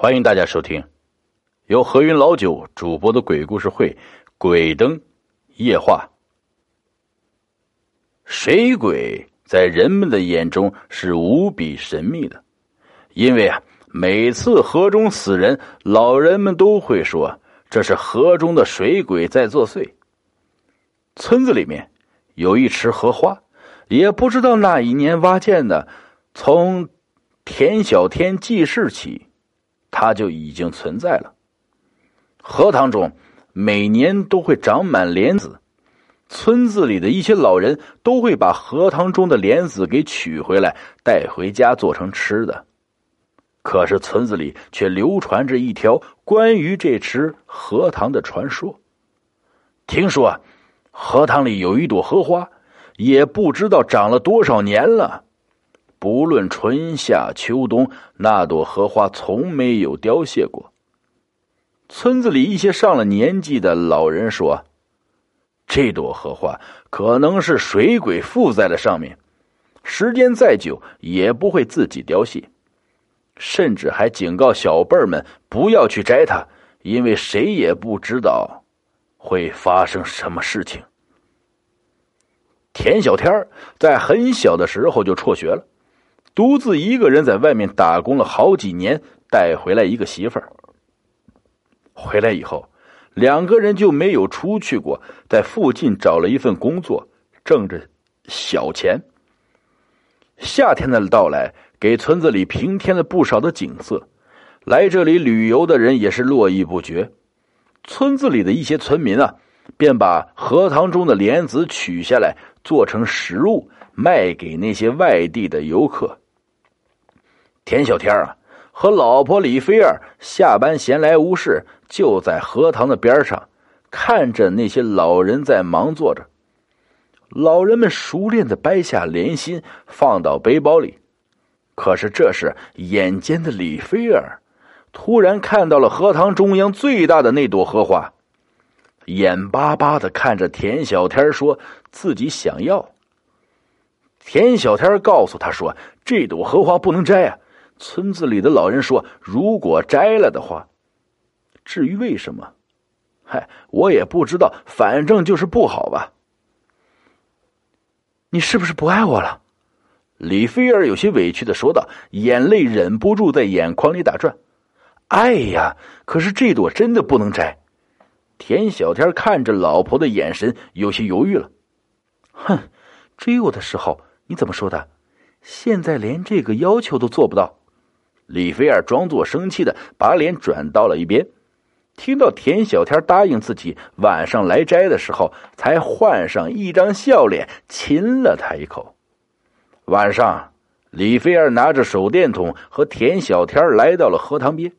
欢迎大家收听由何云老九主播的鬼故事会《鬼灯夜话》。水鬼在人们的眼中是无比神秘的，因为啊，每次河中死人，老人们都会说这是河中的水鬼在作祟。村子里面有一池荷花，也不知道哪一年挖建的，从田小天记事起，它就已经存在了。荷塘中每年都会长满莲子。村子里的一些老人都会把荷塘中的莲子给取回来，带回家做成吃的。可是村子里却流传着一条关于这池荷塘的传说。听说，荷塘里有一朵荷花，也不知道长了多少年了。不论春夏秋冬，那朵荷花从没有凋谢过。村子里一些上了年纪的老人说。这朵荷花可能是水鬼附在了上面，时间再久也不会自己凋谢，甚至还警告小辈们不要去摘它，因为谁也不知道会发生什么事情。田小天在很小的时候就辍学了，独自一个人在外面打工了好几年，带回来一个媳妇儿。回来以后。两个人就没有出去过，在附近找了一份工作，挣着小钱。夏天的到来给村子里平添了不少的景色，来这里旅游的人也是络绎不绝。村子里的一些村民啊，便把荷塘中的莲子取下来做成食物，卖给那些外地的游客。田小天啊。和老婆李菲儿下班闲来无事，就在荷塘的边上，看着那些老人在忙做着。老人们熟练的掰下莲心，放到背包里。可是这时，眼尖的李菲儿突然看到了荷塘中央最大的那朵荷花，眼巴巴的看着田小天，说自己想要。田小天告诉他说：“这朵荷花不能摘啊。”村子里的老人说：“如果摘了的话，至于为什么，嗨，我也不知道。反正就是不好吧。”你是不是不爱我了？李菲儿有些委屈的说道，眼泪忍不住在眼眶里打转。爱呀，可是这朵真的不能摘。田小天看着老婆的眼神有些犹豫了。哼，追我的时候你怎么说的？现在连这个要求都做不到。李菲儿装作生气的把脸转到了一边，听到田小天答应自己晚上来摘的时候，才换上一张笑脸亲了他一口。晚上，李菲儿拿着手电筒和田小天来到了荷塘边，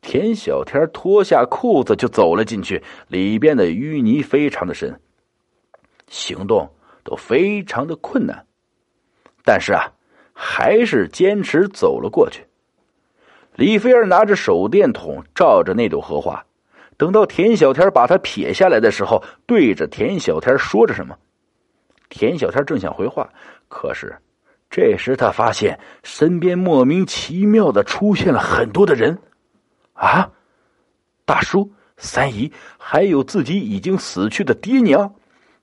田小天脱下裤子就走了进去，里边的淤泥非常的深，行动都非常的困难，但是啊，还是坚持走了过去。李菲儿拿着手电筒照着那朵荷花，等到田小天把它撇下来的时候，对着田小天说着什么。田小天正想回话，可是这时他发现身边莫名其妙的出现了很多的人，啊，大叔、三姨，还有自己已经死去的爹娘，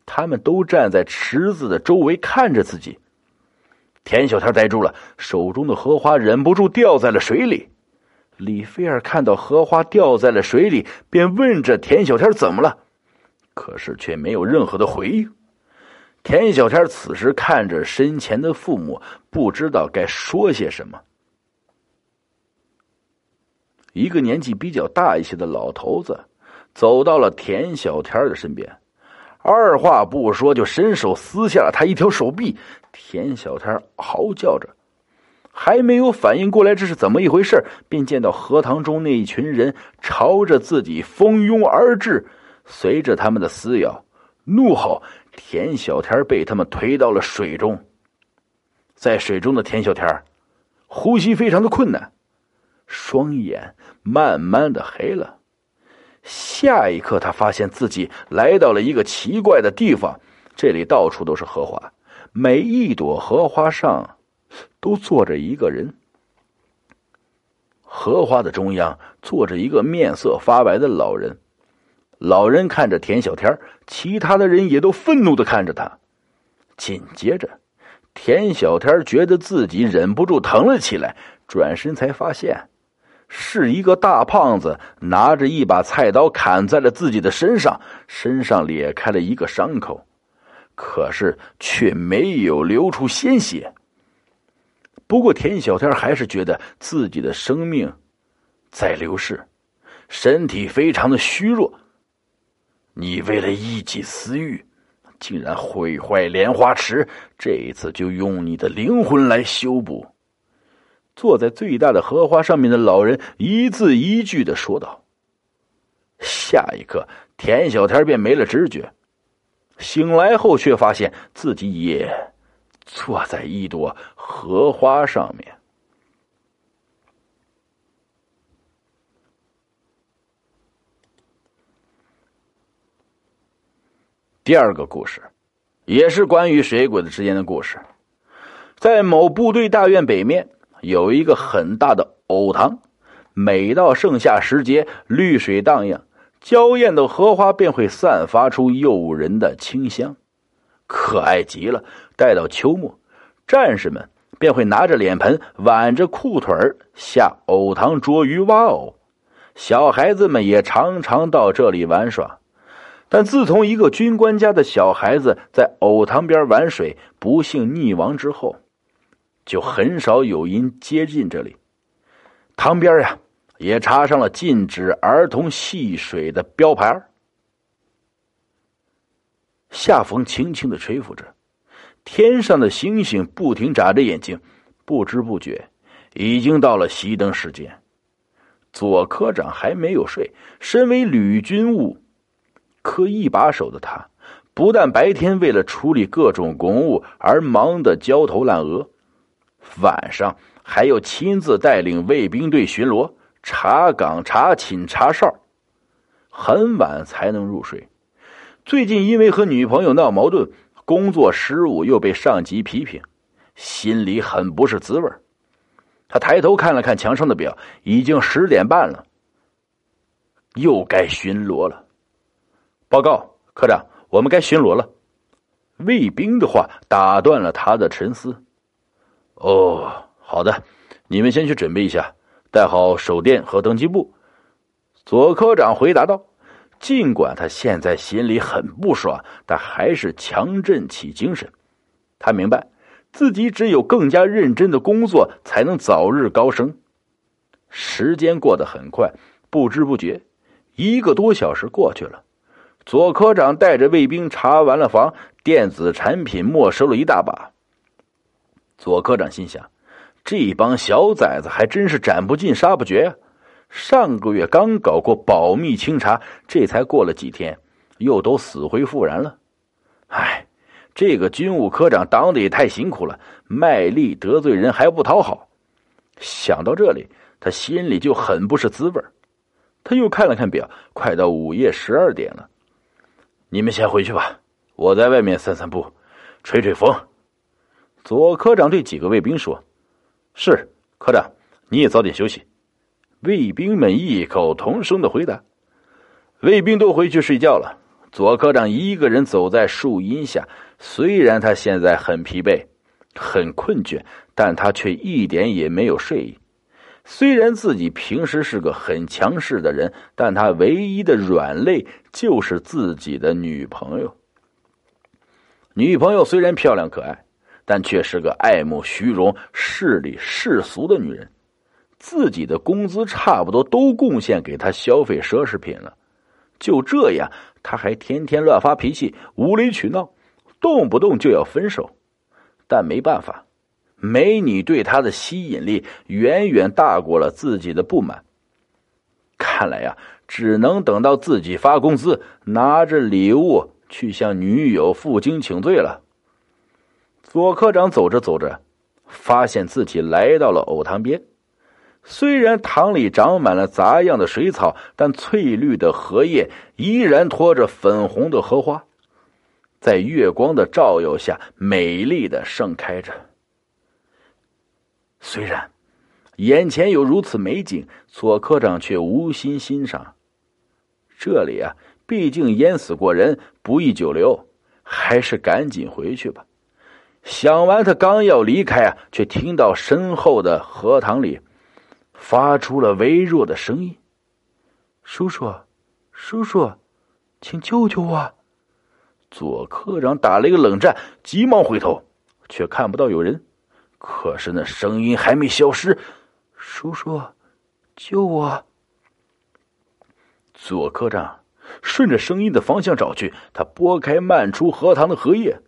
他们都站在池子的周围看着自己。田小天呆住了，手中的荷花忍不住掉在了水里。李菲儿看到荷花掉在了水里，便问着田小天怎么了，可是却没有任何的回应。田小天此时看着身前的父母，不知道该说些什么。一个年纪比较大一些的老头子走到了田小天的身边，二话不说就伸手撕下了他一条手臂。田小天嚎叫着。还没有反应过来这是怎么一回事，便见到荷塘中那一群人朝着自己蜂拥而至。随着他们的撕咬、怒吼，田小天被他们推到了水中。在水中的田小天呼吸非常的困难，双眼慢慢的黑了。下一刻，他发现自己来到了一个奇怪的地方，这里到处都是荷花，每一朵荷花上。都坐着一个人。荷花的中央坐着一个面色发白的老人。老人看着田小天，其他的人也都愤怒的看着他。紧接着，田小天觉得自己忍不住疼了起来，转身才发现，是一个大胖子拿着一把菜刀砍在了自己的身上，身上裂开了一个伤口，可是却没有流出鲜血。不过，田小天还是觉得自己的生命在流逝，身体非常的虚弱。你为了一己私欲，竟然毁坏莲花池，这一次就用你的灵魂来修补。坐在最大的荷花上面的老人一字一句的说道。下一刻，田小天便没了知觉，醒来后却发现自己也。坐在一朵荷花上面。第二个故事，也是关于水鬼子之间的故事。在某部队大院北面有一个很大的藕塘，每到盛夏时节，绿水荡漾，娇艳的荷花便会散发出诱人的清香。可爱极了。待到秋末，战士们便会拿着脸盆，挽着裤腿儿下藕塘捉鱼挖藕。小孩子们也常常到这里玩耍。但自从一个军官家的小孩子在藕塘边玩水，不幸溺亡之后，就很少有人接近这里。塘边呀，也插上了禁止儿童戏水的标牌。夏风轻轻的吹拂着，天上的星星不停眨着眼睛，不知不觉已经到了熄灯时间。左科长还没有睡，身为旅军务科一把手的他，不但白天为了处理各种公务而忙得焦头烂额，晚上还要亲自带领卫兵队巡逻、查岗、查寝、查哨，很晚才能入睡。最近因为和女朋友闹矛盾，工作失误又被上级批评，心里很不是滋味他抬头看了看墙上的表，已经十点半了，又该巡逻了。报告科长，我们该巡逻了。卫兵的话打断了他的沉思。哦，好的，你们先去准备一下，带好手电和登机簿。左科长回答道。尽管他现在心里很不爽，但还是强振起精神。他明白，自己只有更加认真的工作，才能早日高升。时间过得很快，不知不觉，一个多小时过去了。左科长带着卫兵查完了房，电子产品没收了一大把。左科长心想：这帮小崽子还真是斩不尽，杀不绝呀！上个月刚搞过保密清查，这才过了几天，又都死灰复燃了。唉，这个军务科长当的也太辛苦了，卖力得罪人还不讨好。想到这里，他心里就很不是滋味他又看了看表，快到午夜十二点了。你们先回去吧，我在外面散散步，吹吹风。左科长对几个卫兵说：“是，科长，你也早点休息。”卫兵们异口同声的回答：“卫兵都回去睡觉了。”左科长一个人走在树荫下，虽然他现在很疲惫、很困倦，但他却一点也没有睡意。虽然自己平时是个很强势的人，但他唯一的软肋就是自己的女朋友。女朋友虽然漂亮可爱，但却是个爱慕虚荣、势利世俗的女人。自己的工资差不多都贡献给他消费奢侈品了，就这样，他还天天乱发脾气、无理取闹，动不动就要分手。但没办法，美女对他的吸引力远远大过了自己的不满。看来呀，只能等到自己发工资，拿着礼物去向女友负荆请罪了。左科长走着走着，发现自己来到了藕塘边。虽然塘里长满了杂样的水草，但翠绿的荷叶依然托着粉红的荷花，在月光的照耀下美丽的盛开着。虽然眼前有如此美景，左科长却无心欣赏。这里啊，毕竟淹死过人，不宜久留，还是赶紧回去吧。想完，他刚要离开啊，却听到身后的荷塘里发出了微弱的声音：“叔叔，叔叔，请救救我！”左科长打了一个冷战，急忙回头，却看不到有人。可是那声音还没消失：“叔叔，救我！”左科长顺着声音的方向找去，他拨开漫出荷塘的荷叶。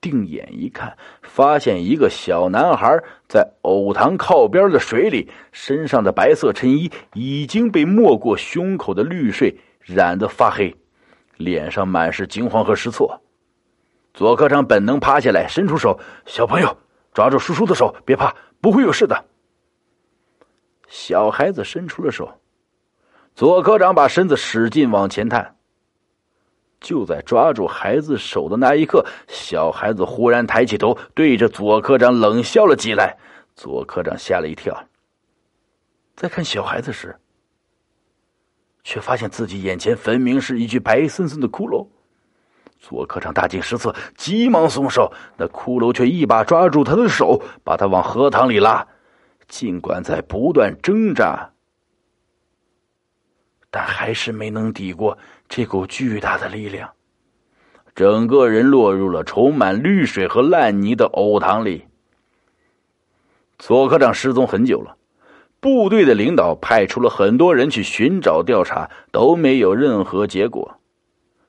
定眼一看，发现一个小男孩在藕塘靠边的水里，身上的白色衬衣已经被没过胸口的绿水染得发黑，脸上满是惊慌和失措。左科长本能趴下来，伸出手：“小朋友，抓住叔叔的手，别怕，不会有事的。”小孩子伸出了手，左科长把身子使劲往前探。就在抓住孩子手的那一刻，小孩子忽然抬起头，对着左科长冷笑了起来。左科长吓了一跳，在看小孩子时，却发现自己眼前分明是一具白森森的骷髅。左科长大惊失色，急忙松手，那骷髅却一把抓住他的手，把他往荷塘里拉。尽管在不断挣扎。但还是没能抵过这股巨大的力量，整个人落入了充满绿水和烂泥的藕塘里。左科长失踪很久了，部队的领导派出了很多人去寻找调查，都没有任何结果，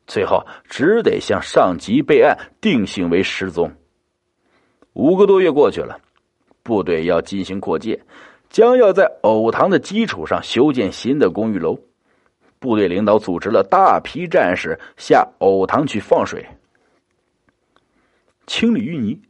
最后只得向上级备案，定性为失踪。五个多月过去了，部队要进行扩建，将要在藕塘的基础上修建新的公寓楼。部队领导组织了大批战士下藕塘去放水、清理淤泥。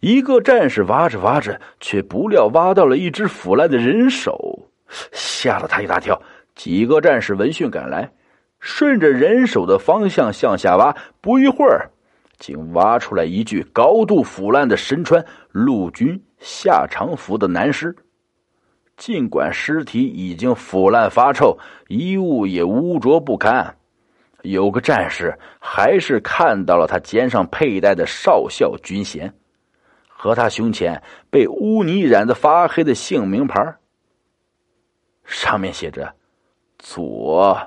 一个战士挖着挖着，却不料挖到了一只腐烂的人手，吓了他一大跳。几个战士闻讯赶来，顺着人手的方向向下挖，不一会儿，竟挖出来一具高度腐烂的身穿陆军下长服的男尸。尽管尸体已经腐烂发臭，衣物也污浊不堪，有个战士还是看到了他肩上佩戴的少校军衔，和他胸前被污泥染得发黑的姓名牌，上面写着“左”。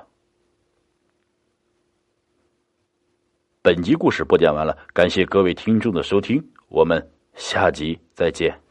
本集故事播讲完了，感谢各位听众的收听，我们下集再见。